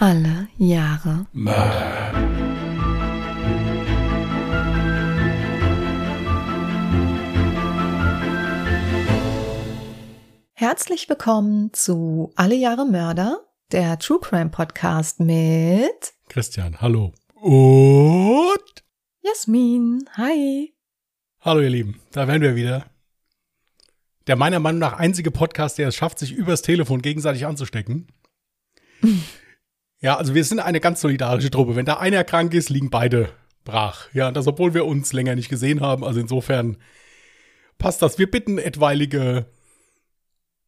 Alle Jahre Mörder. Herzlich willkommen zu Alle Jahre Mörder, der True Crime Podcast mit Christian, hallo. Und Jasmin. Hi. hallo ihr Lieben, da wären wir wieder. Der meiner Meinung nach einzige Podcast, der es schafft, sich übers Telefon gegenseitig anzustecken. Ja, also wir sind eine ganz solidarische Truppe. Wenn da einer krank ist, liegen beide brach. Ja, das, obwohl wir uns länger nicht gesehen haben. Also insofern passt das. Wir bitten etwaige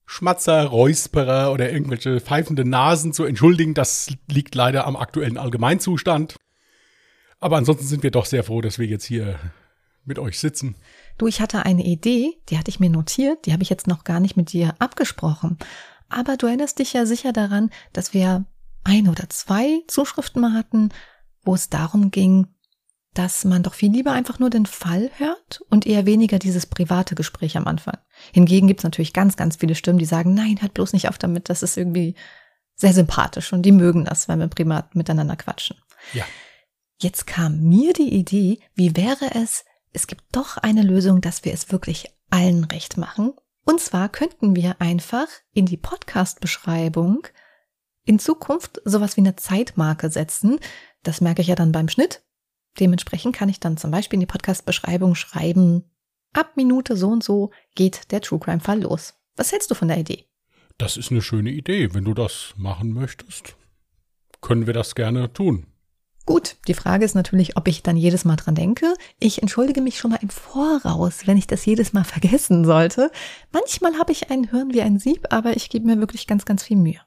Schmatzer, Räusperer oder irgendwelche pfeifende Nasen zu entschuldigen. Das liegt leider am aktuellen Allgemeinzustand. Aber ansonsten sind wir doch sehr froh, dass wir jetzt hier mit euch sitzen. Du, ich hatte eine Idee, die hatte ich mir notiert, die habe ich jetzt noch gar nicht mit dir abgesprochen. Aber du erinnerst dich ja sicher daran, dass wir ein oder zwei Zuschriften mal hatten, wo es darum ging, dass man doch viel lieber einfach nur den Fall hört und eher weniger dieses private Gespräch am Anfang. Hingegen gibt es natürlich ganz, ganz viele Stimmen, die sagen, nein, hört bloß nicht auf damit, das ist irgendwie sehr sympathisch und die mögen das, wenn wir privat miteinander quatschen. Ja. Jetzt kam mir die Idee, wie wäre es, es gibt doch eine Lösung, dass wir es wirklich allen recht machen. Und zwar könnten wir einfach in die Podcast-Beschreibung in Zukunft sowas wie eine Zeitmarke setzen. Das merke ich ja dann beim Schnitt. Dementsprechend kann ich dann zum Beispiel in die Podcast-Beschreibung schreiben, ab Minute so und so geht der True Crime-Fall los. Was hältst du von der Idee? Das ist eine schöne Idee. Wenn du das machen möchtest, können wir das gerne tun. Gut, die Frage ist natürlich, ob ich dann jedes Mal dran denke. Ich entschuldige mich schon mal im Voraus, wenn ich das jedes Mal vergessen sollte. Manchmal habe ich ein Hirn wie ein Sieb, aber ich gebe mir wirklich ganz, ganz viel Mühe.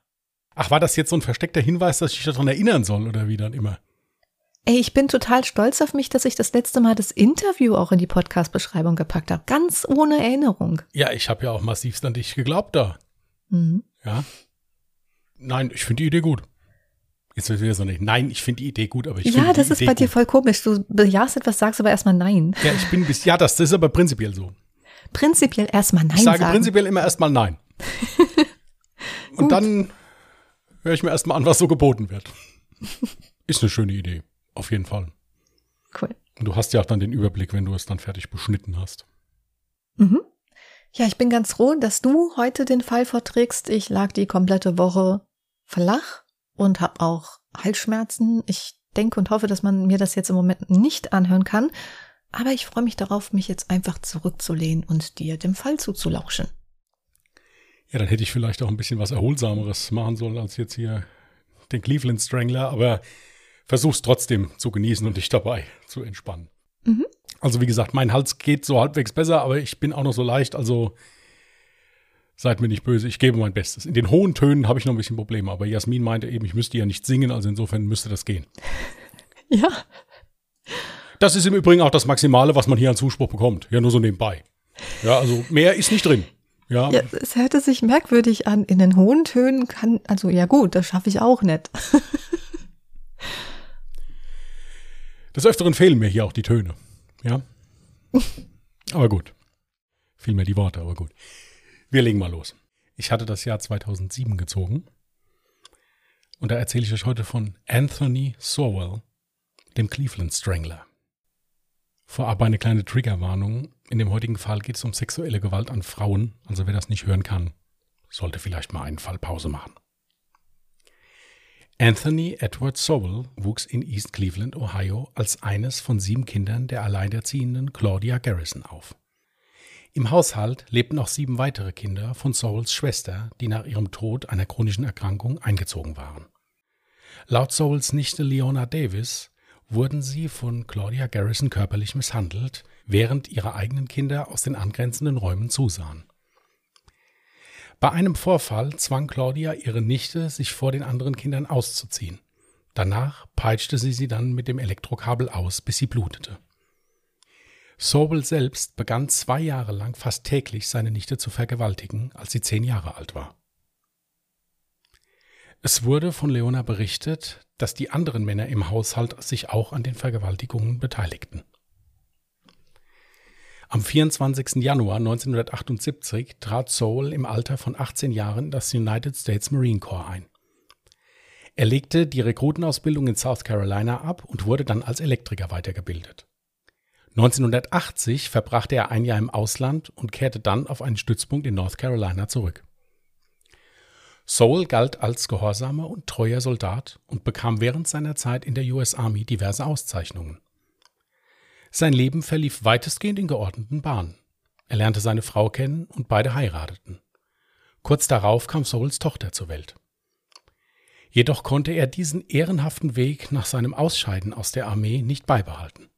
Ach, war das jetzt so ein versteckter Hinweis, dass ich dich daran erinnern soll oder wie dann immer? Ey, ich bin total stolz auf mich, dass ich das letzte Mal das Interview auch in die Podcast-Beschreibung gepackt habe. Ganz ohne Erinnerung. Ja, ich habe ja auch massivst an dich geglaubt da. Mhm. Ja. Nein, ich finde die Idee gut. Jetzt wird wieder so nicht. Nein, ich finde die Idee gut, aber ich finde Ja, das ist Idee bei dir gut. voll komisch. Du bejahst etwas, sagst aber erstmal Nein. Ja, ich bin bis. Ja, das, das ist aber prinzipiell so. Prinzipiell erstmal Nein Ich sage sagen. prinzipiell immer erstmal nein. Und dann höre ich mir erstmal an, was so geboten wird. Ist eine schöne Idee. Auf jeden Fall. Cool. Und du hast ja auch dann den Überblick, wenn du es dann fertig beschnitten hast. Mhm. Ja, ich bin ganz froh, dass du heute den Fall vorträgst. Ich lag die komplette Woche flach und habe auch Halsschmerzen. Ich denke und hoffe, dass man mir das jetzt im Moment nicht anhören kann. Aber ich freue mich darauf, mich jetzt einfach zurückzulehnen und dir dem Fall zuzulauschen. Ja, dann hätte ich vielleicht auch ein bisschen was Erholsameres machen sollen, als jetzt hier den Cleveland Strangler, aber versuch's trotzdem zu genießen und dich dabei zu entspannen. Mhm. Also wie gesagt, mein Hals geht so halbwegs besser, aber ich bin auch noch so leicht, also seid mir nicht böse, ich gebe mein Bestes. In den hohen Tönen habe ich noch ein bisschen Probleme, aber Jasmin meinte eben, ich müsste ja nicht singen, also insofern müsste das gehen. Ja, Das ist im Übrigen auch das Maximale, was man hier an Zuspruch bekommt. Ja, nur so nebenbei. Ja, also mehr ist nicht drin. Ja, ja, es hörte sich merkwürdig an. In den hohen Tönen kann, also ja gut, das schaffe ich auch nicht. des Öfteren fehlen mir hier auch die Töne. Ja. Aber gut. Mir die Worte, aber gut. Wir legen mal los. Ich hatte das Jahr 2007 gezogen. Und da erzähle ich euch heute von Anthony Sowell, dem Cleveland Strangler. Vorab eine kleine Triggerwarnung. In dem heutigen Fall geht es um sexuelle Gewalt an Frauen. Also wer das nicht hören kann, sollte vielleicht mal einen Fall Pause machen. Anthony Edward Sowell wuchs in East Cleveland, Ohio, als eines von sieben Kindern der alleinerziehenden Claudia Garrison auf. Im Haushalt lebten auch sieben weitere Kinder von Sowells Schwester, die nach ihrem Tod einer chronischen Erkrankung eingezogen waren. Laut Sowells Nichte Leona Davis wurden sie von Claudia Garrison körperlich misshandelt, während ihre eigenen Kinder aus den angrenzenden Räumen zusahen. Bei einem Vorfall zwang Claudia ihre Nichte, sich vor den anderen Kindern auszuziehen. Danach peitschte sie sie dann mit dem Elektrokabel aus, bis sie blutete. Sobel selbst begann zwei Jahre lang fast täglich seine Nichte zu vergewaltigen, als sie zehn Jahre alt war. Es wurde von Leona berichtet, dass die anderen Männer im Haushalt sich auch an den Vergewaltigungen beteiligten. Am 24. Januar 1978 trat Soul im Alter von 18 Jahren das United States Marine Corps ein. Er legte die Rekrutenausbildung in South Carolina ab und wurde dann als Elektriker weitergebildet. 1980 verbrachte er ein Jahr im Ausland und kehrte dann auf einen Stützpunkt in North Carolina zurück. Soul galt als gehorsamer und treuer Soldat und bekam während seiner Zeit in der US Army diverse Auszeichnungen. Sein Leben verlief weitestgehend in geordneten Bahnen. Er lernte seine Frau kennen und beide heirateten. Kurz darauf kam Souls Tochter zur Welt. Jedoch konnte er diesen ehrenhaften Weg nach seinem Ausscheiden aus der Armee nicht beibehalten.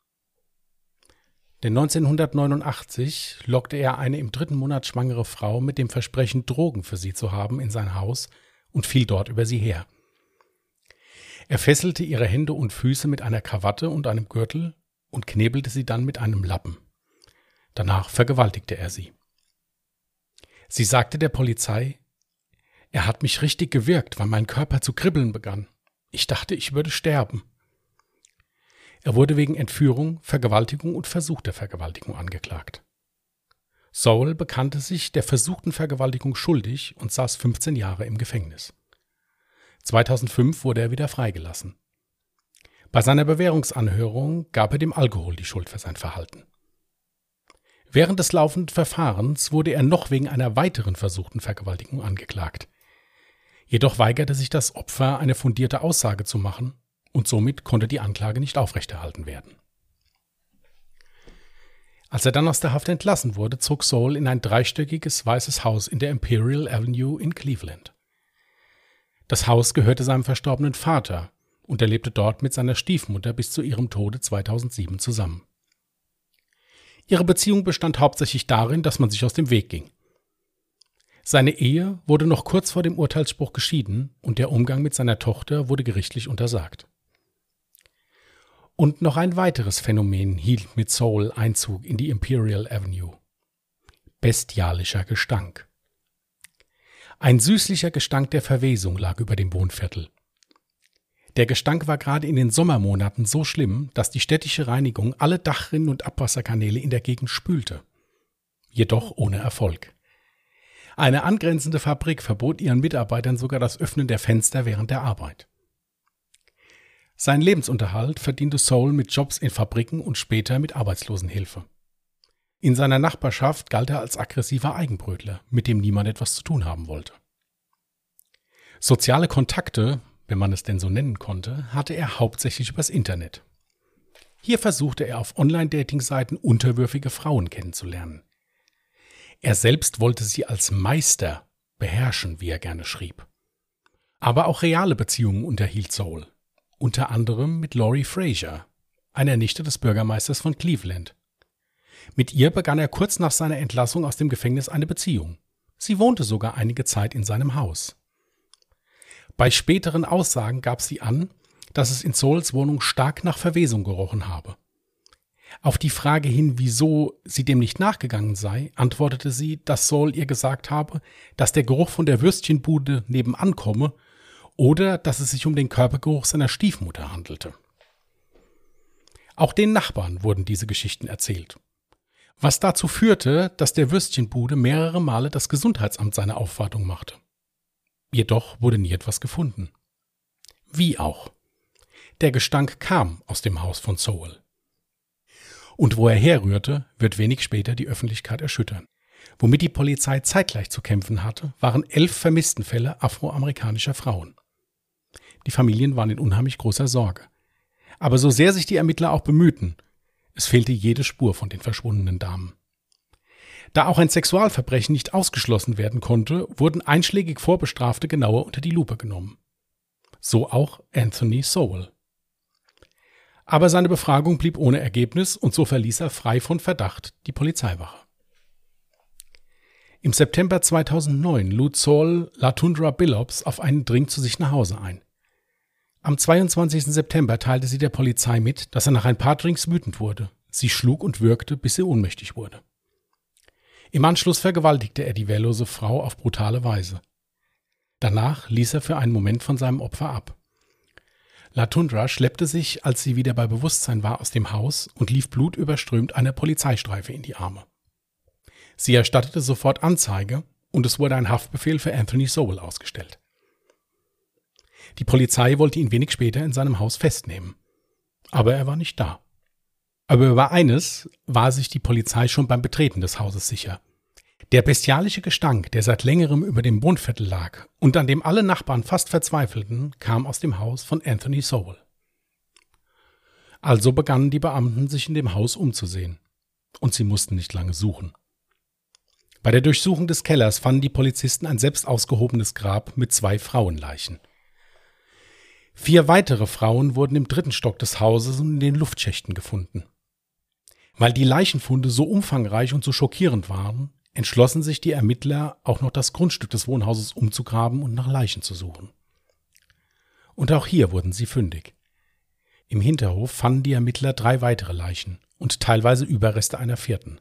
Denn 1989 lockte er eine im dritten Monat schwangere Frau mit dem Versprechen, Drogen für sie zu haben, in sein Haus und fiel dort über sie her. Er fesselte ihre Hände und Füße mit einer Krawatte und einem Gürtel und knebelte sie dann mit einem Lappen. Danach vergewaltigte er sie. Sie sagte der Polizei, er hat mich richtig gewirkt, weil mein Körper zu kribbeln begann. Ich dachte, ich würde sterben. Er wurde wegen Entführung, Vergewaltigung und versuchter Vergewaltigung angeklagt. Saul bekannte sich der versuchten Vergewaltigung schuldig und saß 15 Jahre im Gefängnis. 2005 wurde er wieder freigelassen. Bei seiner Bewährungsanhörung gab er dem Alkohol die Schuld für sein Verhalten. Während des laufenden Verfahrens wurde er noch wegen einer weiteren versuchten Vergewaltigung angeklagt. Jedoch weigerte sich das Opfer, eine fundierte Aussage zu machen und somit konnte die Anklage nicht aufrechterhalten werden. Als er dann aus der Haft entlassen wurde, zog Saul in ein dreistöckiges weißes Haus in der Imperial Avenue in Cleveland. Das Haus gehörte seinem verstorbenen Vater und er lebte dort mit seiner Stiefmutter bis zu ihrem Tode 2007 zusammen. Ihre Beziehung bestand hauptsächlich darin, dass man sich aus dem Weg ging. Seine Ehe wurde noch kurz vor dem Urteilsspruch geschieden und der Umgang mit seiner Tochter wurde gerichtlich untersagt. Und noch ein weiteres Phänomen hielt mit Soul Einzug in die Imperial Avenue. Bestialischer Gestank. Ein süßlicher Gestank der Verwesung lag über dem Wohnviertel. Der Gestank war gerade in den Sommermonaten so schlimm, dass die städtische Reinigung alle Dachrinnen und Abwasserkanäle in der Gegend spülte. Jedoch ohne Erfolg. Eine angrenzende Fabrik verbot ihren Mitarbeitern sogar das Öffnen der Fenster während der Arbeit. Sein Lebensunterhalt verdiente Soul mit Jobs in Fabriken und später mit Arbeitslosenhilfe. In seiner Nachbarschaft galt er als aggressiver Eigenbrötler, mit dem niemand etwas zu tun haben wollte. Soziale Kontakte, wenn man es denn so nennen konnte, hatte er hauptsächlich übers Internet. Hier versuchte er auf Online-Dating-Seiten unterwürfige Frauen kennenzulernen. Er selbst wollte sie als Meister beherrschen, wie er gerne schrieb. Aber auch reale Beziehungen unterhielt Soul unter anderem mit Laurie Fraser, einer Nichte des Bürgermeisters von Cleveland. Mit ihr begann er kurz nach seiner Entlassung aus dem Gefängnis eine Beziehung. Sie wohnte sogar einige Zeit in seinem Haus. Bei späteren Aussagen gab sie an, dass es in Souls Wohnung stark nach Verwesung gerochen habe. Auf die Frage hin, wieso sie dem nicht nachgegangen sei, antwortete sie, dass Saul ihr gesagt habe, dass der Geruch von der Würstchenbude nebenan komme oder dass es sich um den Körpergeruch seiner Stiefmutter handelte. Auch den Nachbarn wurden diese Geschichten erzählt. Was dazu führte, dass der Würstchenbude mehrere Male das Gesundheitsamt seine Aufwartung machte. Jedoch wurde nie etwas gefunden. Wie auch. Der Gestank kam aus dem Haus von Sowell. Und wo er herrührte, wird wenig später die Öffentlichkeit erschüttern. Womit die Polizei zeitgleich zu kämpfen hatte, waren elf Vermisstenfälle afroamerikanischer Frauen. Die Familien waren in unheimlich großer Sorge. Aber so sehr sich die Ermittler auch bemühten, es fehlte jede Spur von den verschwundenen Damen. Da auch ein Sexualverbrechen nicht ausgeschlossen werden konnte, wurden einschlägig Vorbestrafte genauer unter die Lupe genommen. So auch Anthony Sowell. Aber seine Befragung blieb ohne Ergebnis und so verließ er frei von Verdacht die Polizeiwache. Im September 2009 lud Saul Latundra Billops auf einen Drink zu sich nach Hause ein. Am 22. September teilte sie der Polizei mit, dass er nach ein paar Drinks wütend wurde. Sie schlug und würgte, bis sie ohnmächtig wurde. Im Anschluss vergewaltigte er die wehrlose Frau auf brutale Weise. Danach ließ er für einen Moment von seinem Opfer ab. Latundra schleppte sich, als sie wieder bei Bewusstsein war, aus dem Haus und lief blutüberströmt einer Polizeistreife in die Arme. Sie erstattete sofort Anzeige und es wurde ein Haftbefehl für Anthony Sowell ausgestellt. Die Polizei wollte ihn wenig später in seinem Haus festnehmen. Aber er war nicht da. Aber über eines war sich die Polizei schon beim Betreten des Hauses sicher. Der bestialische Gestank, der seit längerem über dem Wohnviertel lag und an dem alle Nachbarn fast verzweifelten, kam aus dem Haus von Anthony Sowell. Also begannen die Beamten sich in dem Haus umzusehen. Und sie mussten nicht lange suchen. Bei der Durchsuchung des Kellers fanden die Polizisten ein selbst ausgehobenes Grab mit zwei Frauenleichen. Vier weitere Frauen wurden im dritten Stock des Hauses und in den Luftschächten gefunden. Weil die Leichenfunde so umfangreich und so schockierend waren, entschlossen sich die Ermittler, auch noch das Grundstück des Wohnhauses umzugraben und nach Leichen zu suchen. Und auch hier wurden sie fündig. Im Hinterhof fanden die Ermittler drei weitere Leichen und teilweise Überreste einer vierten.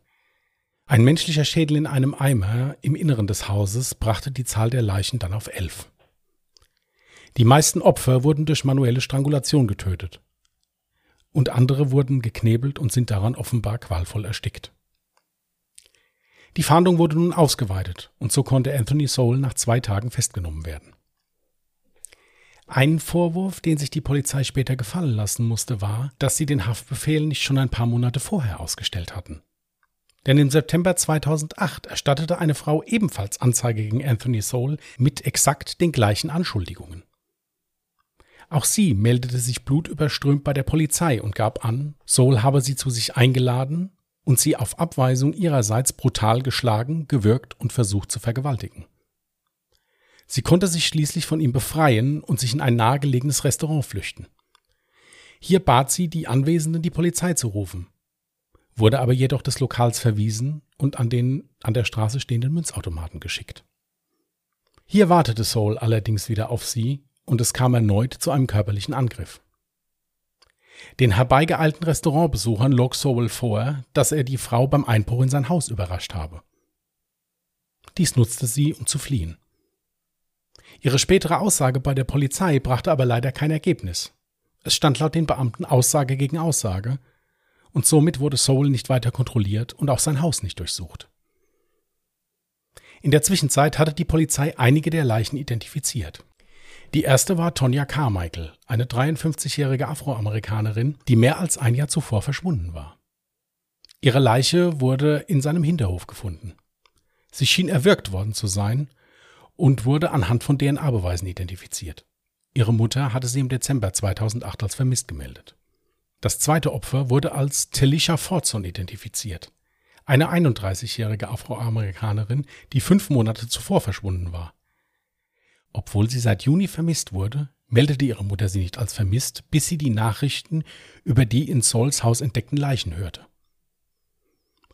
Ein menschlicher Schädel in einem Eimer im Inneren des Hauses brachte die Zahl der Leichen dann auf elf. Die meisten Opfer wurden durch manuelle Strangulation getötet. Und andere wurden geknebelt und sind daran offenbar qualvoll erstickt. Die Fahndung wurde nun ausgeweitet und so konnte Anthony Soul nach zwei Tagen festgenommen werden. Ein Vorwurf, den sich die Polizei später gefallen lassen musste, war, dass sie den Haftbefehl nicht schon ein paar Monate vorher ausgestellt hatten. Denn im September 2008 erstattete eine Frau ebenfalls Anzeige gegen Anthony Soul mit exakt den gleichen Anschuldigungen. Auch sie meldete sich blutüberströmt bei der Polizei und gab an, Soul habe sie zu sich eingeladen und sie auf Abweisung ihrerseits brutal geschlagen, gewürgt und versucht zu vergewaltigen. Sie konnte sich schließlich von ihm befreien und sich in ein nahegelegenes Restaurant flüchten. Hier bat sie die Anwesenden, die Polizei zu rufen, wurde aber jedoch des Lokals verwiesen und an den an der Straße stehenden Münzautomaten geschickt. Hier wartete Soul allerdings wieder auf sie und es kam erneut zu einem körperlichen Angriff. Den herbeigeeilten Restaurantbesuchern log Sowell vor, dass er die Frau beim Einbruch in sein Haus überrascht habe. Dies nutzte sie, um zu fliehen. Ihre spätere Aussage bei der Polizei brachte aber leider kein Ergebnis. Es stand laut den Beamten Aussage gegen Aussage, und somit wurde Sowell nicht weiter kontrolliert und auch sein Haus nicht durchsucht. In der Zwischenzeit hatte die Polizei einige der Leichen identifiziert. Die erste war Tonya Carmichael, eine 53-jährige Afroamerikanerin, die mehr als ein Jahr zuvor verschwunden war. Ihre Leiche wurde in seinem Hinterhof gefunden. Sie schien erwürgt worden zu sein und wurde anhand von DNA-Beweisen identifiziert. Ihre Mutter hatte sie im Dezember 2008 als vermisst gemeldet. Das zweite Opfer wurde als Telisha Fortson identifiziert, eine 31-jährige Afroamerikanerin, die fünf Monate zuvor verschwunden war. Obwohl sie seit Juni vermisst wurde, meldete ihre Mutter sie nicht als vermisst, bis sie die Nachrichten über die in Sauls Haus entdeckten Leichen hörte.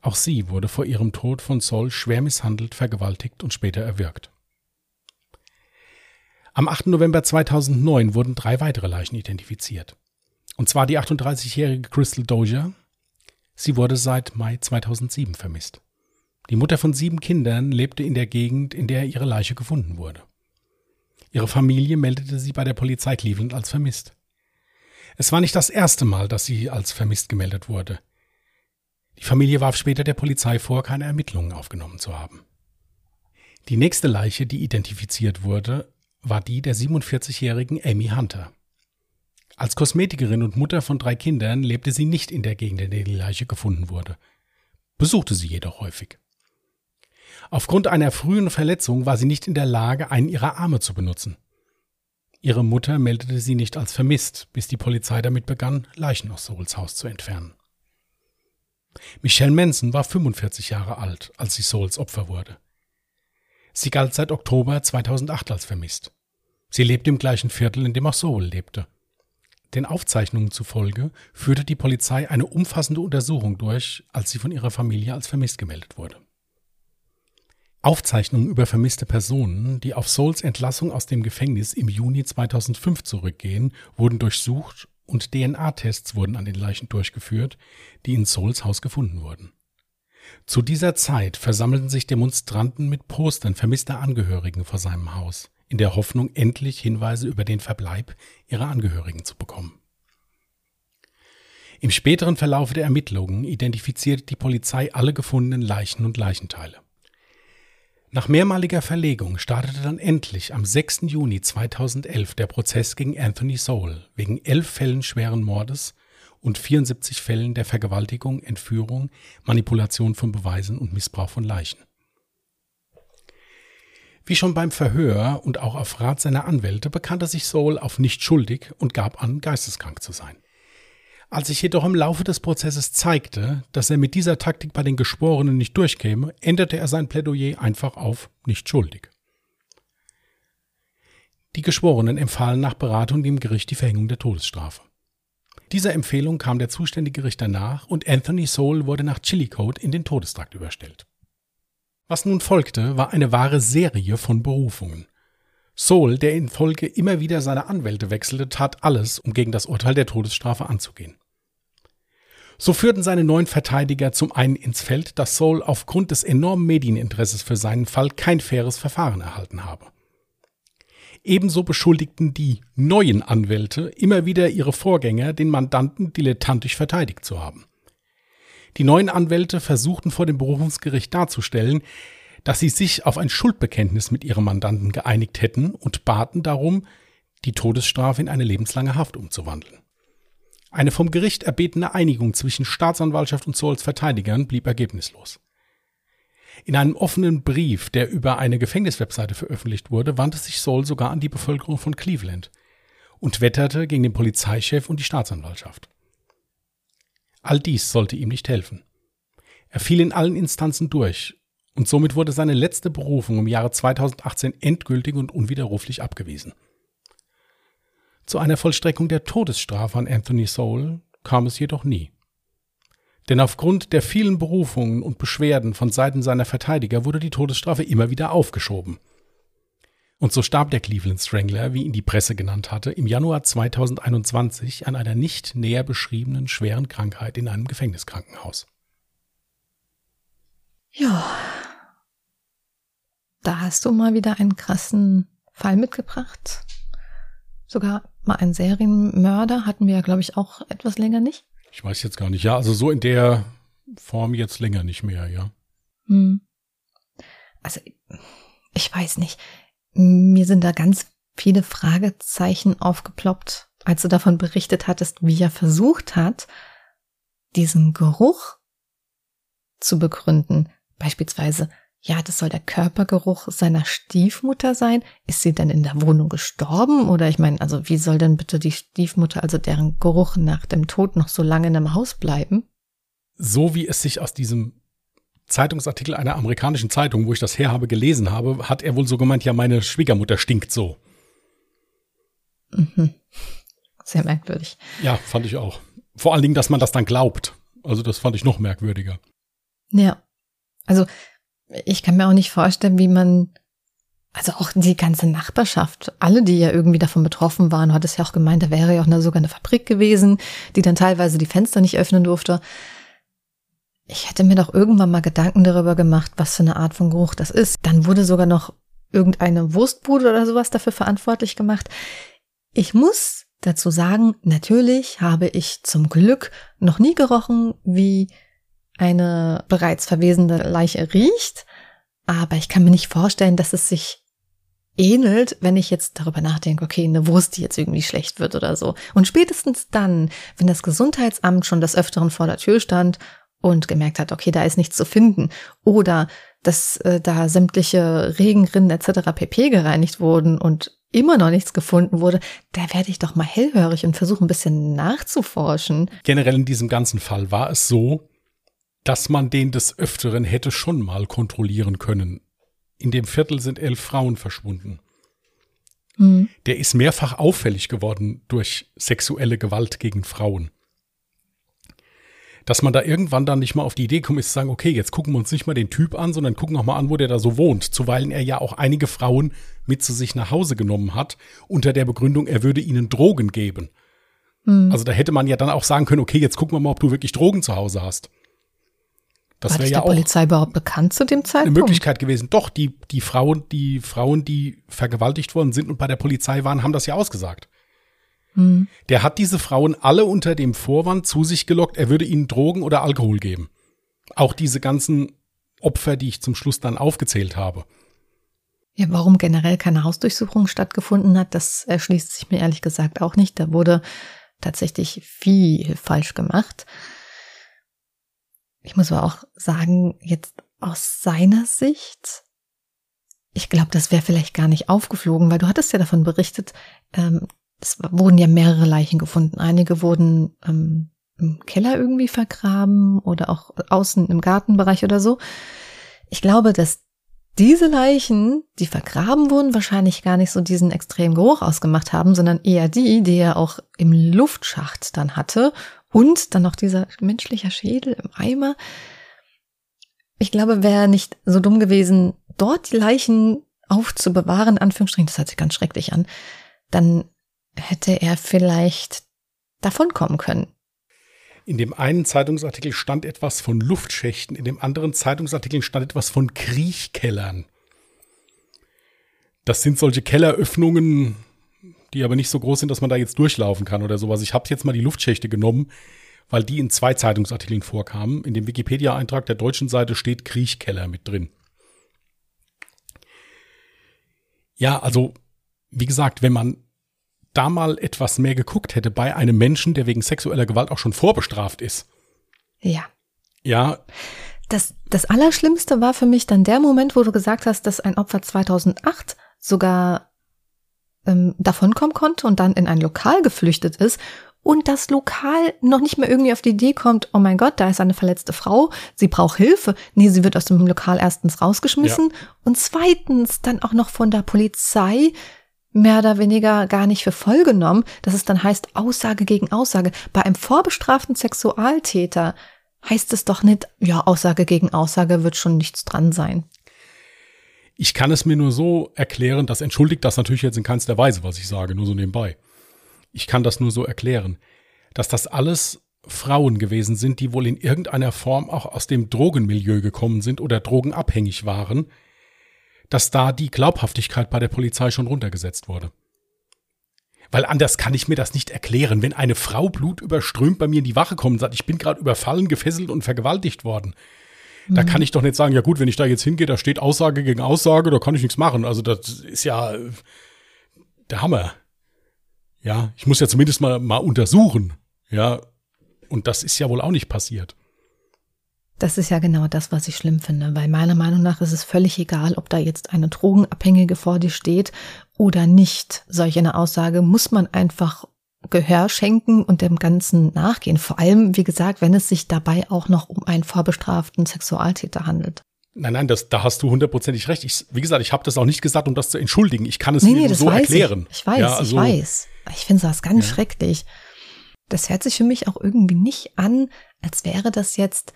Auch sie wurde vor ihrem Tod von Saul schwer misshandelt, vergewaltigt und später erwürgt. Am 8. November 2009 wurden drei weitere Leichen identifiziert. Und zwar die 38-jährige Crystal Dozier. Sie wurde seit Mai 2007 vermisst. Die Mutter von sieben Kindern lebte in der Gegend, in der ihre Leiche gefunden wurde. Ihre Familie meldete sie bei der Polizei Cleveland als vermisst. Es war nicht das erste Mal, dass sie als vermisst gemeldet wurde. Die Familie warf später der Polizei vor, keine Ermittlungen aufgenommen zu haben. Die nächste Leiche, die identifiziert wurde, war die der 47-jährigen Amy Hunter. Als Kosmetikerin und Mutter von drei Kindern lebte sie nicht in der Gegend, in der die Leiche gefunden wurde, besuchte sie jedoch häufig. Aufgrund einer frühen Verletzung war sie nicht in der Lage, einen ihrer Arme zu benutzen. Ihre Mutter meldete sie nicht als vermisst, bis die Polizei damit begann, Leichen aus Souls Haus zu entfernen. Michelle Manson war 45 Jahre alt, als sie Souls Opfer wurde. Sie galt seit Oktober 2008 als vermisst. Sie lebte im gleichen Viertel, in dem auch Soul lebte. Den Aufzeichnungen zufolge führte die Polizei eine umfassende Untersuchung durch, als sie von ihrer Familie als vermisst gemeldet wurde. Aufzeichnungen über vermisste Personen, die auf Souls Entlassung aus dem Gefängnis im Juni 2005 zurückgehen, wurden durchsucht und DNA-Tests wurden an den Leichen durchgeführt, die in Souls Haus gefunden wurden. Zu dieser Zeit versammelten sich Demonstranten mit Postern vermisster Angehörigen vor seinem Haus, in der Hoffnung, endlich Hinweise über den Verbleib ihrer Angehörigen zu bekommen. Im späteren Verlauf der Ermittlungen identifizierte die Polizei alle gefundenen Leichen und Leichenteile. Nach mehrmaliger Verlegung startete dann endlich am 6. Juni 2011 der Prozess gegen Anthony Soul wegen elf Fällen schweren Mordes und 74 Fällen der Vergewaltigung, Entführung, Manipulation von Beweisen und Missbrauch von Leichen. Wie schon beim Verhör und auch auf Rat seiner Anwälte bekannte sich Soul auf nicht schuldig und gab an, geisteskrank zu sein. Als sich jedoch im Laufe des Prozesses zeigte, dass er mit dieser Taktik bei den Geschworenen nicht durchkäme, änderte er sein Plädoyer einfach auf nicht schuldig. Die Geschworenen empfahlen nach Beratung dem Gericht die Verhängung der Todesstrafe. Dieser Empfehlung kam der zuständige Richter nach und Anthony Soul wurde nach Chillicothe in den Todestrakt überstellt. Was nun folgte, war eine wahre Serie von Berufungen. Soul, der in Folge immer wieder seine Anwälte wechselte, tat alles, um gegen das Urteil der Todesstrafe anzugehen. So führten seine neuen Verteidiger zum einen ins Feld, dass Soul aufgrund des enormen Medieninteresses für seinen Fall kein faires Verfahren erhalten habe. Ebenso beschuldigten die neuen Anwälte immer wieder ihre Vorgänger, den Mandanten dilettantisch verteidigt zu haben. Die neuen Anwälte versuchten vor dem Berufungsgericht darzustellen, dass sie sich auf ein Schuldbekenntnis mit ihrem Mandanten geeinigt hätten und baten darum, die Todesstrafe in eine lebenslange Haft umzuwandeln. Eine vom Gericht erbetene Einigung zwischen Staatsanwaltschaft und Souls Verteidigern blieb ergebnislos. In einem offenen Brief, der über eine Gefängniswebseite veröffentlicht wurde, wandte sich Soul sogar an die Bevölkerung von Cleveland und wetterte gegen den Polizeichef und die Staatsanwaltschaft. All dies sollte ihm nicht helfen. Er fiel in allen Instanzen durch und somit wurde seine letzte Berufung im Jahre 2018 endgültig und unwiderruflich abgewiesen. Zu einer Vollstreckung der Todesstrafe an Anthony Soul kam es jedoch nie. Denn aufgrund der vielen Berufungen und Beschwerden von Seiten seiner Verteidiger wurde die Todesstrafe immer wieder aufgeschoben. Und so starb der Cleveland Strangler, wie ihn die Presse genannt hatte, im Januar 2021 an einer nicht näher beschriebenen schweren Krankheit in einem Gefängniskrankenhaus. Ja. Da hast du mal wieder einen krassen Fall mitgebracht. Sogar mal ein Serienmörder hatten wir ja, glaube ich, auch etwas länger nicht. Ich weiß jetzt gar nicht. Ja, also so in der Form jetzt länger nicht mehr, ja. Hm. Also, ich weiß nicht. Mir sind da ganz viele Fragezeichen aufgeploppt, als du davon berichtet hattest, wie er versucht hat, diesen Geruch zu begründen. Beispielsweise, ja, das soll der Körpergeruch seiner Stiefmutter sein. Ist sie denn in der Wohnung gestorben? Oder ich meine, also wie soll denn bitte die Stiefmutter, also deren Geruch nach dem Tod noch so lange in einem Haus bleiben? So wie es sich aus diesem Zeitungsartikel einer amerikanischen Zeitung, wo ich das her habe, gelesen habe, hat er wohl so gemeint, ja, meine Schwiegermutter stinkt so. Mhm. Sehr merkwürdig. Ja, fand ich auch. Vor allen Dingen, dass man das dann glaubt. Also das fand ich noch merkwürdiger. Ja. Also ich kann mir auch nicht vorstellen, wie man, also auch die ganze Nachbarschaft, alle, die ja irgendwie davon betroffen waren, hat es ja auch gemeint, da wäre ja auch eine, sogar eine Fabrik gewesen, die dann teilweise die Fenster nicht öffnen durfte. Ich hätte mir doch irgendwann mal Gedanken darüber gemacht, was für eine Art von Geruch das ist. Dann wurde sogar noch irgendeine Wurstbude oder sowas dafür verantwortlich gemacht. Ich muss dazu sagen, natürlich habe ich zum Glück noch nie gerochen, wie eine bereits verwesende Leiche riecht, aber ich kann mir nicht vorstellen, dass es sich ähnelt, wenn ich jetzt darüber nachdenke, okay, eine Wurst, die jetzt irgendwie schlecht wird oder so. Und spätestens dann, wenn das Gesundheitsamt schon des Öfteren vor der Tür stand und gemerkt hat, okay, da ist nichts zu finden oder dass äh, da sämtliche Regenrinnen etc. pp gereinigt wurden und immer noch nichts gefunden wurde, da werde ich doch mal hellhörig und versuche ein bisschen nachzuforschen. Generell in diesem ganzen Fall war es so, dass man den des Öfteren hätte schon mal kontrollieren können. In dem Viertel sind elf Frauen verschwunden. Mhm. Der ist mehrfach auffällig geworden durch sexuelle Gewalt gegen Frauen. Dass man da irgendwann dann nicht mal auf die Idee kommt, ist zu sagen, okay, jetzt gucken wir uns nicht mal den Typ an, sondern gucken auch mal an, wo der da so wohnt. Zuweilen er ja auch einige Frauen mit zu sich nach Hause genommen hat, unter der Begründung, er würde ihnen Drogen geben. Mhm. Also da hätte man ja dann auch sagen können, okay, jetzt gucken wir mal, ob du wirklich Drogen zu Hause hast. Das wäre ja der auch Polizei überhaupt bekannt zu dem Zeitpunkt? Eine Möglichkeit gewesen. Doch, die, die Frauen, die Frauen, die vergewaltigt worden sind und bei der Polizei waren, haben das ja ausgesagt. Hm. Der hat diese Frauen alle unter dem Vorwand zu sich gelockt, er würde ihnen Drogen oder Alkohol geben. Auch diese ganzen Opfer, die ich zum Schluss dann aufgezählt habe. Ja, warum generell keine Hausdurchsuchung stattgefunden hat, das erschließt sich mir ehrlich gesagt auch nicht. Da wurde tatsächlich viel falsch gemacht. Ich muss aber auch sagen, jetzt aus seiner Sicht, ich glaube, das wäre vielleicht gar nicht aufgeflogen, weil du hattest ja davon berichtet, ähm, es wurden ja mehrere Leichen gefunden. Einige wurden ähm, im Keller irgendwie vergraben oder auch außen im Gartenbereich oder so. Ich glaube, dass diese Leichen, die vergraben wurden, wahrscheinlich gar nicht so diesen extremen Geruch ausgemacht haben, sondern eher die, die er auch im Luftschacht dann hatte und dann noch dieser menschliche Schädel im Eimer. Ich glaube, wäre nicht so dumm gewesen, dort die Leichen aufzubewahren, Anführungsstrichen, das hört sich ganz schrecklich an, dann hätte er vielleicht davonkommen können. In dem einen Zeitungsartikel stand etwas von Luftschächten, in dem anderen Zeitungsartikel stand etwas von Kriechkellern. Das sind solche Kelleröffnungen, die aber nicht so groß sind, dass man da jetzt durchlaufen kann oder sowas. Ich habe jetzt mal die Luftschächte genommen, weil die in zwei Zeitungsartikeln vorkamen. In dem Wikipedia-Eintrag der deutschen Seite steht Kriechkeller mit drin. Ja, also, wie gesagt, wenn man da mal etwas mehr geguckt hätte bei einem Menschen, der wegen sexueller Gewalt auch schon vorbestraft ist. Ja. Ja. Das, das Allerschlimmste war für mich dann der Moment, wo du gesagt hast, dass ein Opfer 2008 sogar ähm, davonkommen konnte und dann in ein Lokal geflüchtet ist und das Lokal noch nicht mehr irgendwie auf die Idee kommt, oh mein Gott, da ist eine verletzte Frau, sie braucht Hilfe. Nee, sie wird aus dem Lokal erstens rausgeschmissen ja. und zweitens dann auch noch von der Polizei mehr oder weniger gar nicht für voll genommen, dass es dann heißt Aussage gegen Aussage. Bei einem vorbestraften Sexualtäter heißt es doch nicht, ja, Aussage gegen Aussage wird schon nichts dran sein. Ich kann es mir nur so erklären, das entschuldigt das natürlich jetzt in keinster Weise, was ich sage, nur so nebenbei. Ich kann das nur so erklären, dass das alles Frauen gewesen sind, die wohl in irgendeiner Form auch aus dem Drogenmilieu gekommen sind oder drogenabhängig waren, dass da die Glaubhaftigkeit bei der Polizei schon runtergesetzt wurde. Weil anders kann ich mir das nicht erklären, wenn eine Frau blutüberströmt bei mir in die Wache kommt und sagt, ich bin gerade überfallen, gefesselt und vergewaltigt worden. Mhm. Da kann ich doch nicht sagen, ja gut, wenn ich da jetzt hingehe, da steht Aussage gegen Aussage, da kann ich nichts machen. Also das ist ja der Hammer. Ja, ich muss ja zumindest mal, mal untersuchen. Ja, und das ist ja wohl auch nicht passiert. Das ist ja genau das, was ich schlimm finde, weil meiner Meinung nach ist es völlig egal, ob da jetzt eine Drogenabhängige vor dir steht oder nicht. Solch eine Aussage muss man einfach Gehör schenken und dem Ganzen nachgehen. Vor allem, wie gesagt, wenn es sich dabei auch noch um einen vorbestraften Sexualtäter handelt. Nein, nein, das, da hast du hundertprozentig recht. Ich, wie gesagt, ich habe das auch nicht gesagt, um das zu entschuldigen. Ich kann es nee, mir nee, so erklären. Ich, ich weiß, ja, also, ich weiß. Ich finde das ganz ja. schrecklich. Das hört sich für mich auch irgendwie nicht an, als wäre das jetzt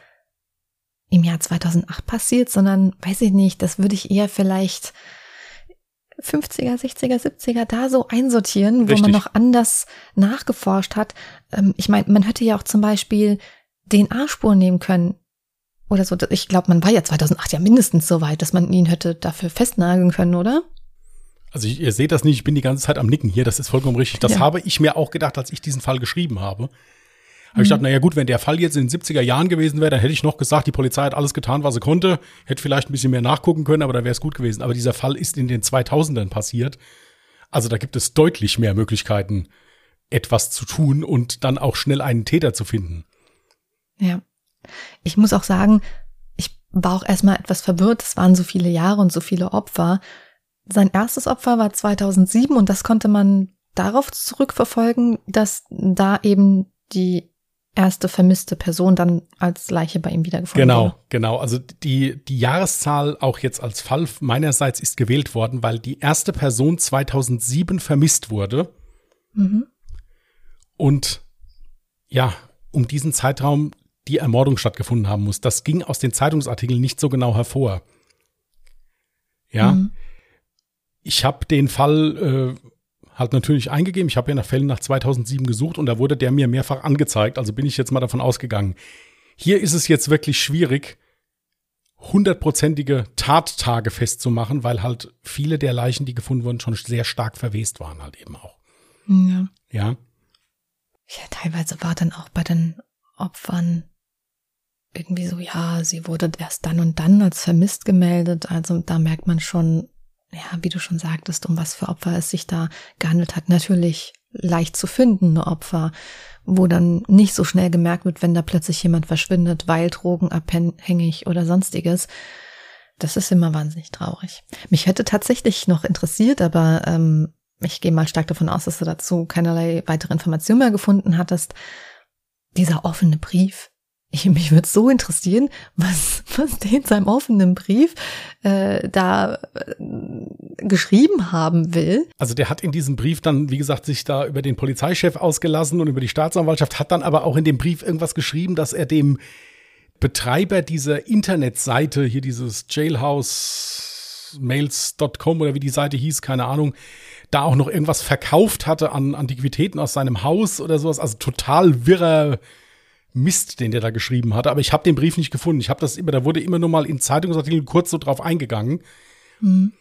im Jahr 2008 passiert, sondern weiß ich nicht, das würde ich eher vielleicht 50er, 60er, 70er da so einsortieren, wo Richtig. man noch anders nachgeforscht hat. Ähm, ich meine, man hätte ja auch zum Beispiel DNA-Spuren nehmen können oder so. Ich glaube, man war ja 2008 ja mindestens so weit, dass man ihn hätte dafür festnageln können, oder? Also ihr seht das nicht, ich bin die ganze Zeit am Nicken hier, das ist vollkommen richtig. Das ja. habe ich mir auch gedacht, als ich diesen Fall geschrieben habe. Habe ich gedacht, mhm. naja gut, wenn der Fall jetzt in den 70er Jahren gewesen wäre, dann hätte ich noch gesagt, die Polizei hat alles getan, was sie konnte, hätte vielleicht ein bisschen mehr nachgucken können, aber da wäre es gut gewesen. Aber dieser Fall ist in den 2000ern passiert. Also da gibt es deutlich mehr Möglichkeiten, etwas zu tun und dann auch schnell einen Täter zu finden. Ja. Ich muss auch sagen, ich war auch erstmal etwas verwirrt. Es waren so viele Jahre und so viele Opfer. Sein erstes Opfer war 2007 und das konnte man darauf zurückverfolgen, dass da eben die erste vermisste Person dann als Leiche bei ihm wiedergefunden genau, wurde. Genau, genau. Also die, die Jahreszahl auch jetzt als Fall meinerseits ist gewählt worden, weil die erste Person 2007 vermisst wurde. Mhm. Und ja, um diesen Zeitraum die Ermordung stattgefunden haben muss. Das ging aus den Zeitungsartikeln nicht so genau hervor. Ja. Mhm. Ich habe den Fall äh, halt natürlich eingegeben. Ich habe ja nach Fällen nach 2007 gesucht und da wurde der mir mehrfach angezeigt. Also bin ich jetzt mal davon ausgegangen. Hier ist es jetzt wirklich schwierig, hundertprozentige Tattage festzumachen, weil halt viele der Leichen, die gefunden wurden, schon sehr stark verwest waren halt eben auch. Ja. Ja. Ja, teilweise war dann auch bei den Opfern irgendwie so, ja, sie wurde erst dann und dann als vermisst gemeldet. Also da merkt man schon, ja, wie du schon sagtest, um was für Opfer es sich da gehandelt hat. Natürlich leicht zu findende Opfer, wo dann nicht so schnell gemerkt wird, wenn da plötzlich jemand verschwindet, weil drogenabhängig oder sonstiges. Das ist immer wahnsinnig traurig. Mich hätte tatsächlich noch interessiert, aber ähm, ich gehe mal stark davon aus, dass du dazu keinerlei weitere Informationen mehr gefunden hattest. Dieser offene Brief, ich, mich würde so interessieren, was, was der in seinem offenen Brief äh, da äh, geschrieben haben will. Also der hat in diesem Brief dann, wie gesagt, sich da über den Polizeichef ausgelassen und über die Staatsanwaltschaft, hat dann aber auch in dem Brief irgendwas geschrieben, dass er dem Betreiber dieser Internetseite, hier dieses jailhousemails.com oder wie die Seite hieß, keine Ahnung, da auch noch irgendwas verkauft hatte an Antiquitäten aus seinem Haus oder sowas. Also total wirrer Mist, den der da geschrieben hatte. Aber ich habe den Brief nicht gefunden. Ich habe das immer, da wurde immer nur mal in Zeitungsartikeln kurz so drauf eingegangen, mhm.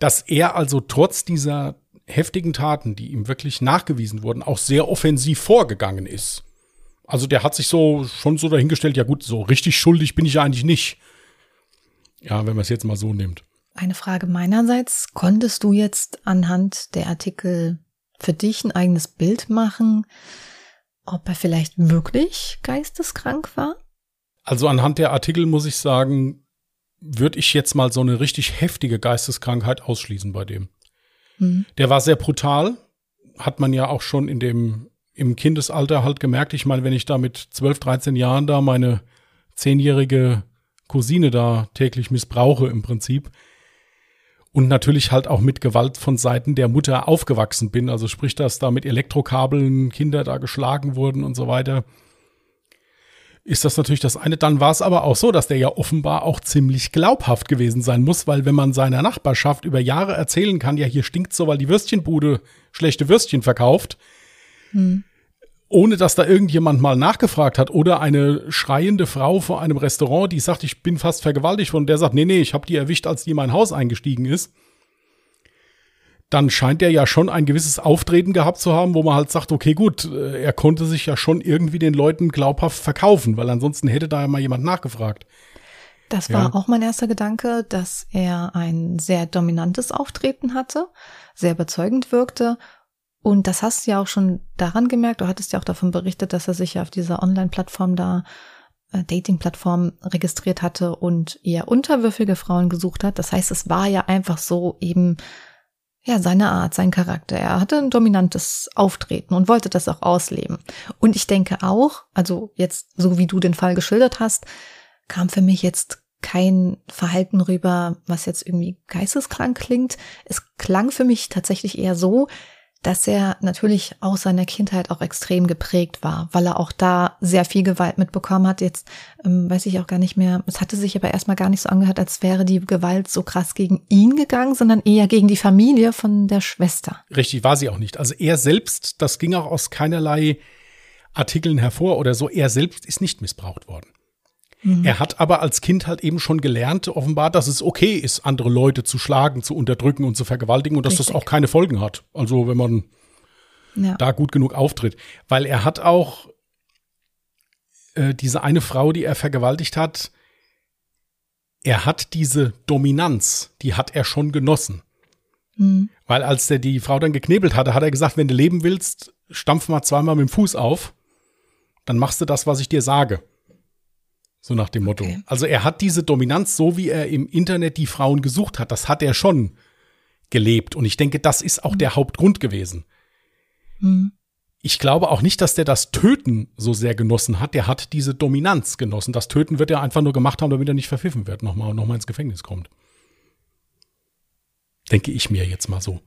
dass er also trotz dieser heftigen Taten, die ihm wirklich nachgewiesen wurden, auch sehr offensiv vorgegangen ist. Also der hat sich so schon so dahingestellt, ja gut, so richtig schuldig bin ich ja eigentlich nicht. Ja, wenn man es jetzt mal so nimmt. Eine Frage meinerseits, konntest du jetzt anhand der Artikel für dich ein eigenes Bild machen? Ob er vielleicht wirklich geisteskrank war? Also anhand der Artikel muss ich sagen, würde ich jetzt mal so eine richtig heftige Geisteskrankheit ausschließen bei dem. Mhm. Der war sehr brutal, hat man ja auch schon in dem im Kindesalter halt gemerkt. Ich meine, wenn ich da mit 12, 13 Jahren da meine zehnjährige Cousine da täglich missbrauche im Prinzip, und natürlich halt auch mit Gewalt von Seiten der Mutter aufgewachsen bin. Also sprich, dass da mit Elektrokabeln Kinder da geschlagen wurden und so weiter. Ist das natürlich das eine. Dann war es aber auch so, dass der ja offenbar auch ziemlich glaubhaft gewesen sein muss, weil wenn man seiner Nachbarschaft über Jahre erzählen kann, ja, hier stinkt so, weil die Würstchenbude schlechte Würstchen verkauft, hm ohne dass da irgendjemand mal nachgefragt hat oder eine schreiende Frau vor einem Restaurant, die sagt, ich bin fast vergewaltigt worden, der sagt, nee, nee, ich habe die erwischt, als die in mein Haus eingestiegen ist, dann scheint er ja schon ein gewisses Auftreten gehabt zu haben, wo man halt sagt, okay, gut, äh, er konnte sich ja schon irgendwie den Leuten glaubhaft verkaufen, weil ansonsten hätte da ja mal jemand nachgefragt. Das war ja. auch mein erster Gedanke, dass er ein sehr dominantes Auftreten hatte, sehr überzeugend wirkte und das hast du ja auch schon daran gemerkt, du hattest ja auch davon berichtet, dass er sich ja auf dieser Online-Plattform da, äh, Dating-Plattform registriert hatte und eher unterwürfige Frauen gesucht hat. Das heißt, es war ja einfach so eben, ja, seine Art, sein Charakter. Er hatte ein dominantes Auftreten und wollte das auch ausleben. Und ich denke auch, also jetzt, so wie du den Fall geschildert hast, kam für mich jetzt kein Verhalten rüber, was jetzt irgendwie geisteskrank klingt. Es klang für mich tatsächlich eher so, dass er natürlich aus seiner Kindheit auch extrem geprägt war, weil er auch da sehr viel Gewalt mitbekommen hat. Jetzt ähm, weiß ich auch gar nicht mehr. Es hatte sich aber erstmal gar nicht so angehört, als wäre die Gewalt so krass gegen ihn gegangen, sondern eher gegen die Familie von der Schwester. Richtig, war sie auch nicht. Also er selbst, das ging auch aus keinerlei Artikeln hervor oder so, er selbst ist nicht missbraucht worden. Mhm. Er hat aber als Kind halt eben schon gelernt, offenbar, dass es okay ist, andere Leute zu schlagen, zu unterdrücken und zu vergewaltigen und dass Richtig. das auch keine Folgen hat. Also wenn man ja. da gut genug auftritt. Weil er hat auch äh, diese eine Frau, die er vergewaltigt hat, er hat diese Dominanz, die hat er schon genossen. Mhm. Weil als der die Frau dann geknebelt hatte, hat er gesagt, wenn du leben willst, stampf mal zweimal mit dem Fuß auf, dann machst du das, was ich dir sage. So nach dem Motto. Okay. Also er hat diese Dominanz, so wie er im Internet die Frauen gesucht hat, das hat er schon gelebt. Und ich denke, das ist auch mhm. der Hauptgrund gewesen. Mhm. Ich glaube auch nicht, dass der das Töten so sehr genossen hat. Der hat diese Dominanz genossen. Das Töten wird er einfach nur gemacht haben, damit er nicht verpfiffen wird, nochmal und nochmal ins Gefängnis kommt. Denke ich mir jetzt mal so.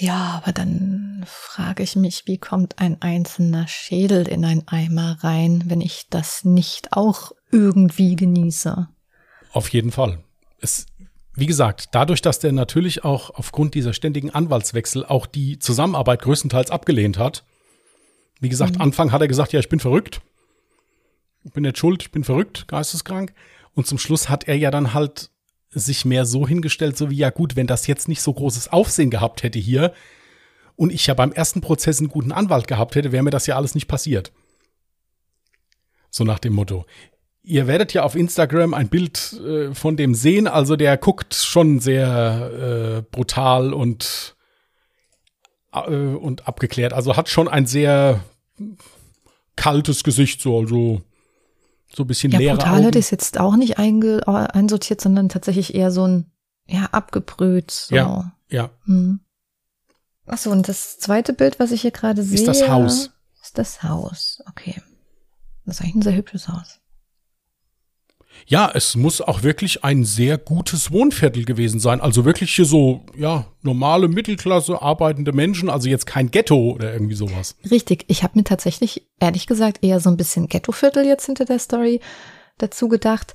Ja, aber dann frage ich mich, wie kommt ein einzelner Schädel in ein Eimer rein, wenn ich das nicht auch irgendwie genieße? Auf jeden Fall. Es, wie gesagt, dadurch, dass der natürlich auch aufgrund dieser ständigen Anwaltswechsel auch die Zusammenarbeit größtenteils abgelehnt hat. Wie gesagt, mhm. Anfang hat er gesagt, ja, ich bin verrückt. Ich bin nicht schuld, ich bin verrückt, geisteskrank. Und zum Schluss hat er ja dann halt sich mehr so hingestellt, so wie, ja gut, wenn das jetzt nicht so großes Aufsehen gehabt hätte hier und ich ja beim ersten Prozess einen guten Anwalt gehabt hätte, wäre mir das ja alles nicht passiert. So nach dem Motto. Ihr werdet ja auf Instagram ein Bild äh, von dem sehen, also der guckt schon sehr äh, brutal und, äh, und abgeklärt. Also hat schon ein sehr kaltes Gesicht, so, also so ein bisschen ja, leere brutal Augen. es jetzt auch nicht einge einsortiert, sondern tatsächlich eher so ein, ja, abgebrüht. So. Ja, ja. Hm. Achso, und das zweite Bild, was ich hier gerade sehe. Ist das Haus. Ist das Haus, okay. Das ist eigentlich ein sehr hübsches Haus. Ja, es muss auch wirklich ein sehr gutes Wohnviertel gewesen sein. Also wirklich hier so, ja, normale Mittelklasse, arbeitende Menschen, also jetzt kein Ghetto oder irgendwie sowas. Richtig, ich habe mir tatsächlich, ehrlich gesagt, eher so ein bisschen Ghetto-Viertel jetzt hinter der Story dazu gedacht.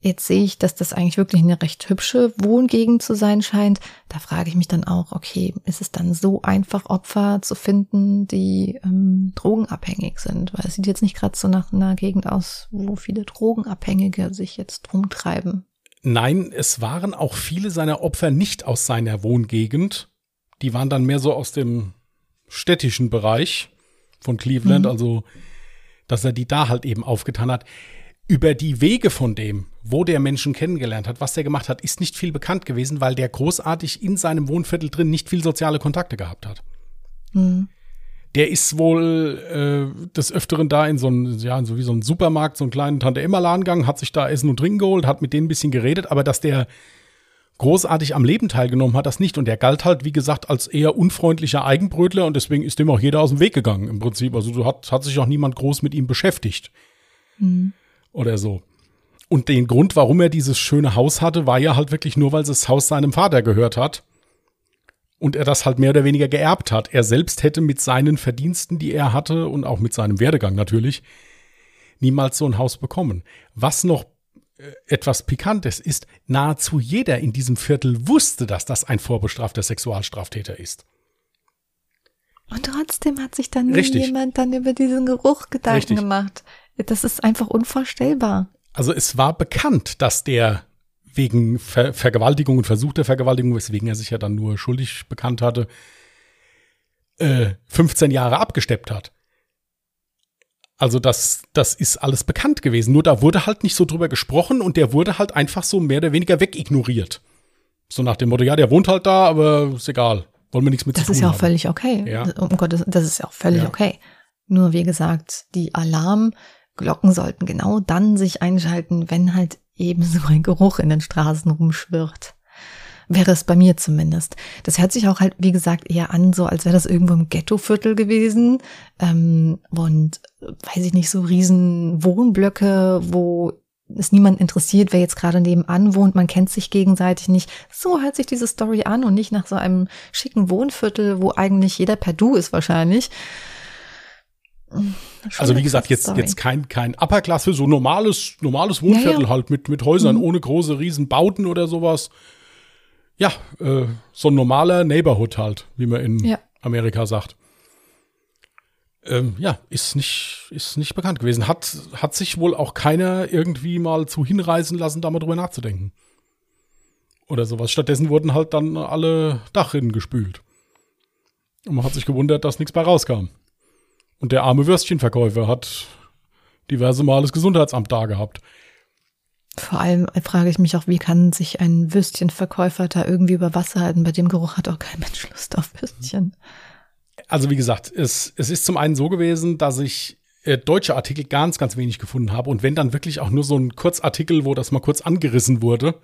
Jetzt sehe ich, dass das eigentlich wirklich eine recht hübsche Wohngegend zu sein scheint. Da frage ich mich dann auch, okay, ist es dann so einfach, Opfer zu finden, die ähm, drogenabhängig sind? Weil es sieht jetzt nicht gerade so nach einer Gegend aus, wo viele Drogenabhängige sich jetzt rumtreiben. Nein, es waren auch viele seiner Opfer nicht aus seiner Wohngegend. Die waren dann mehr so aus dem städtischen Bereich von Cleveland, Mhm. also dass er die da halt eben aufgetan hat. Über die Wege von dem, wo der Menschen kennengelernt hat, was der gemacht hat, ist nicht viel bekannt gewesen, weil der großartig in seinem Wohnviertel drin nicht viel soziale Kontakte gehabt hat. Hm. Der ist wohl äh, des Öfteren da in so einen, ja, in so wie so einen Supermarkt, so einen kleinen Tante-Emma-Laden gegangen, hat sich da Essen und Trinken geholt, hat mit denen ein bisschen geredet, aber dass der großartig am Leben teilgenommen hat, das nicht. Und der galt halt, wie gesagt, als eher unfreundlicher Eigenbrötler und deswegen ist dem auch jeder aus dem Weg gegangen im Prinzip. Also so hat, hat sich auch niemand groß mit ihm beschäftigt Hm. Oder so. Und den Grund, warum er dieses schöne Haus hatte, war ja halt wirklich nur, weil das Haus seinem Vater gehört hat. Und er das halt mehr oder weniger geerbt hat. Er selbst hätte mit seinen Verdiensten, die er hatte und auch mit seinem Werdegang natürlich, niemals so ein Haus bekommen. Was noch äh, etwas Pikantes ist, nahezu jeder in diesem Viertel wusste, dass das ein vorbestrafter Sexualstraftäter ist. Und trotzdem hat sich dann jemand dann über diesen Geruch Gedanken Richtig. gemacht. Das ist einfach unvorstellbar. Also es war bekannt, dass der wegen Ver Vergewaltigung und versuchter Vergewaltigung, weswegen er sich ja dann nur schuldig bekannt hatte, äh, 15 Jahre abgesteppt hat. Also das, das ist alles bekannt gewesen. Nur da wurde halt nicht so drüber gesprochen und der wurde halt einfach so mehr oder weniger wegignoriert. So nach dem Motto, ja, der wohnt halt da, aber ist egal. Wollen wir nichts mit Das zu ist tun ja auch völlig okay. Ja. Um Gottes, das ist ja auch völlig Ja. okay. Nur wie gesagt, die Alarmglocken sollten genau dann sich einschalten, wenn halt eben so ein Geruch in den Straßen rumschwirrt. Wäre es bei mir zumindest. Das hört sich auch halt, wie gesagt, eher an, so als wäre das irgendwo im Ghettoviertel gewesen. Ähm, und weiß ich nicht, so riesen Wohnblöcke, wo es niemand interessiert, wer jetzt gerade nebenan wohnt, man kennt sich gegenseitig nicht. So hört sich diese Story an und nicht nach so einem schicken Wohnviertel, wo eigentlich jeder per Du ist wahrscheinlich. Also wie gesagt, jetzt, Story. jetzt kein, kein Upper-Klasse, so normales, normales Wohnviertel Ja, ja. halt mit, mit Häusern Mhm. ohne große Riesenbauten oder sowas. Ja, äh, so ein normaler Neighborhood halt, wie man in Ja. Amerika sagt. Ähm, ja, ist nicht, ist nicht bekannt gewesen. Hat, hat sich wohl auch keiner irgendwie mal zu hinreißen lassen, da mal drüber nachzudenken. Oder sowas. Stattdessen wurden halt dann alle Dachrinnen gespült. Und man hat sich gewundert, dass nichts bei rauskam. Und der arme Würstchenverkäufer hat diverse Mal das Gesundheitsamt da gehabt. Vor allem frage ich mich auch, wie kann sich ein Würstchenverkäufer da irgendwie über Wasser halten? Bei dem Geruch hat auch kein Mensch Lust auf Würstchen. Also wie gesagt, es, es ist zum einen so gewesen, dass ich äh, deutsche Artikel ganz, ganz wenig gefunden habe. Und wenn dann wirklich auch nur so ein Kurzartikel, wo das mal kurz angerissen wurde.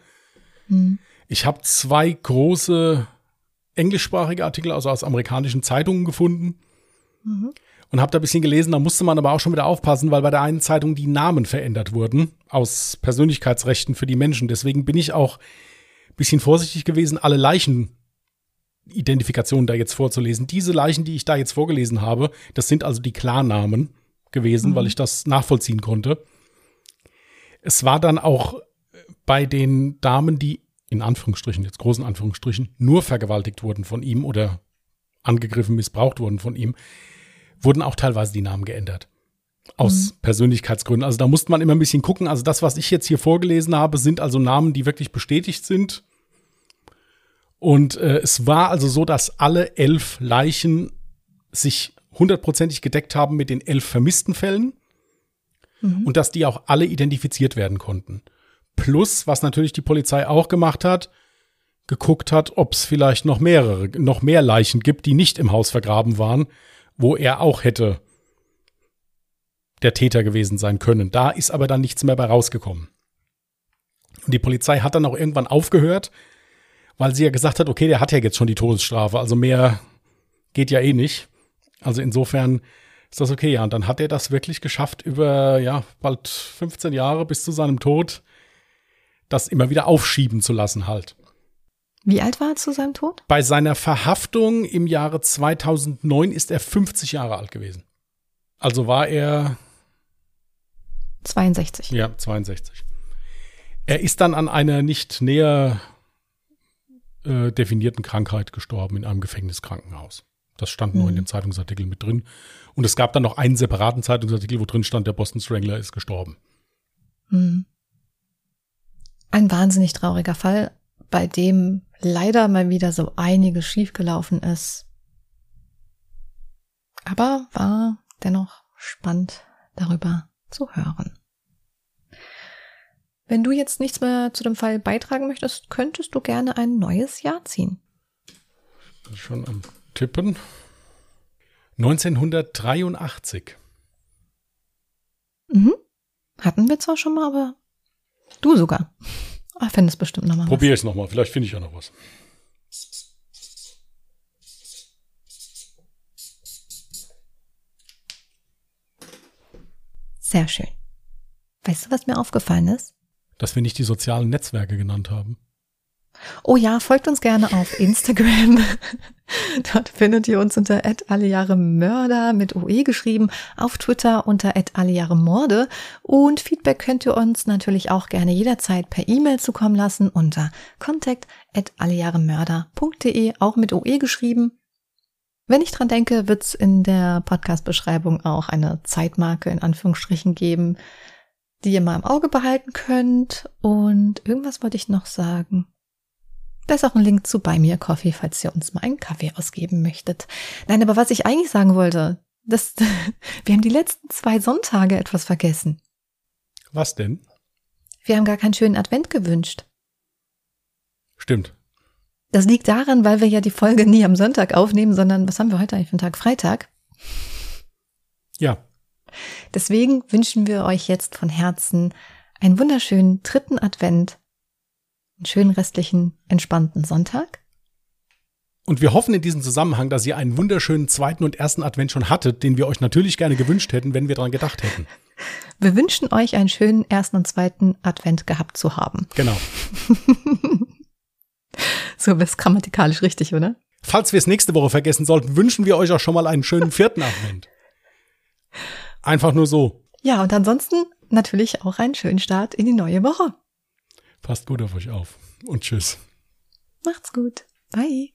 Hm. Ich habe zwei große englischsprachige Artikel, also aus amerikanischen Zeitungen gefunden. Mhm. Und habe da ein bisschen gelesen, da musste man aber auch schon wieder aufpassen, weil bei der einen Zeitung die Namen verändert wurden aus Persönlichkeitsrechten für die Menschen. Deswegen bin ich auch ein bisschen vorsichtig gewesen, alle Leichenidentifikationen da jetzt vorzulesen. Diese Leichen, die ich da jetzt vorgelesen habe, das sind also die Klarnamen gewesen, Mhm. weil ich das nachvollziehen konnte. Es war dann auch bei den Damen, die in Anführungsstrichen, jetzt großen Anführungsstrichen, nur vergewaltigt wurden von ihm oder angegriffen, missbraucht wurden von ihm, wurden auch teilweise die Namen geändert. Aus Persönlichkeitsgründen. Also da musste man immer ein bisschen gucken. Also das, was ich jetzt hier vorgelesen habe, sind also Namen, die wirklich bestätigt sind. Und äh, es war also so, dass alle elf Leichen sich hundertprozentig gedeckt haben mit den elf vermissten Fällen. mhm. und dass die auch alle identifiziert werden konnten. Plus, was natürlich die Polizei auch gemacht hat, geguckt hat, ob es vielleicht noch mehrere, noch mehr Leichen gibt, die nicht im Haus vergraben waren, wo er auch hätte der Täter gewesen sein können. Da ist aber dann nichts mehr bei rausgekommen. Und die Polizei hat dann auch irgendwann aufgehört, weil sie ja gesagt hat, okay, der hat ja jetzt schon die Todesstrafe, also mehr geht ja eh nicht. Also insofern ist das okay, ja. Und dann hat er das wirklich geschafft, über ja bald 15 Jahre bis zu seinem Tod, das immer wieder aufschieben zu lassen halt. Wie alt war er zu seinem Tod? Bei seiner Verhaftung im Jahre 2009 ist er 50 Jahre alt gewesen. Also war er 62. Ja, 62. Er ist dann an einer nicht näher äh, definierten Krankheit gestorben in einem Gefängniskrankenhaus. Das stand mhm. nur in dem Zeitungsartikel mit drin. Und es gab dann noch einen separaten Zeitungsartikel, wo drin stand, der Boston Strangler ist gestorben. Mhm. Ein wahnsinnig trauriger Fall, bei dem leider mal wieder so einiges schiefgelaufen ist. Aber war dennoch spannend darüber zu hören. Wenn du jetzt nichts mehr zu dem Fall beitragen möchtest, könntest du gerne ein neues Jahr ziehen. Schon am Tippen. 1983. Mhm. Hatten wir zwar schon mal, aber du sogar. Ich finde es bestimmt nochmal. Probier es nochmal, vielleicht finde ich ja noch was. Sehr schön. Weißt du, was mir aufgefallen ist? Dass wir nicht die sozialen Netzwerke genannt haben. Oh ja, folgt uns gerne auf Instagram. Dort findet ihr uns unter Mörder mit OE geschrieben, auf Twitter unter Morde und Feedback könnt ihr uns natürlich auch gerne jederzeit per E-Mail zukommen lassen unter contact@allejahremörder.de, auch mit OE geschrieben. Wenn ich dran denke, wird es in der Podcast-Beschreibung auch eine Zeitmarke in Anführungsstrichen geben, die ihr mal im Auge behalten könnt. Und irgendwas wollte ich noch sagen. Da ist auch ein Link zu bei mir Coffee, falls ihr uns mal einen Kaffee ausgeben möchtet. Nein, aber was ich eigentlich sagen wollte, das, wir haben die letzten zwei Sonntage etwas vergessen. Was denn? Wir haben gar keinen schönen Advent gewünscht. Stimmt. Das liegt daran, weil wir ja die Folge nie am Sonntag aufnehmen, sondern was haben wir heute eigentlich für einen Tag? Freitag. Ja. Deswegen wünschen wir euch jetzt von Herzen einen wunderschönen dritten Advent, einen schönen restlichen, entspannten Sonntag. Und wir hoffen in diesem Zusammenhang, dass ihr einen wunderschönen zweiten und ersten Advent schon hattet, den wir euch natürlich gerne gewünscht hätten, wenn wir daran gedacht hätten. Wir wünschen euch einen schönen ersten und zweiten Advent gehabt zu haben. Genau. So ist grammatikalisch richtig, oder? Falls wir es nächste Woche vergessen sollten, wünschen wir euch auch schon mal einen schönen vierten Advent. Einfach nur so. Ja, und ansonsten natürlich auch einen schönen Start in die neue Woche. Passt gut auf euch auf und tschüss. Macht's gut. Bye.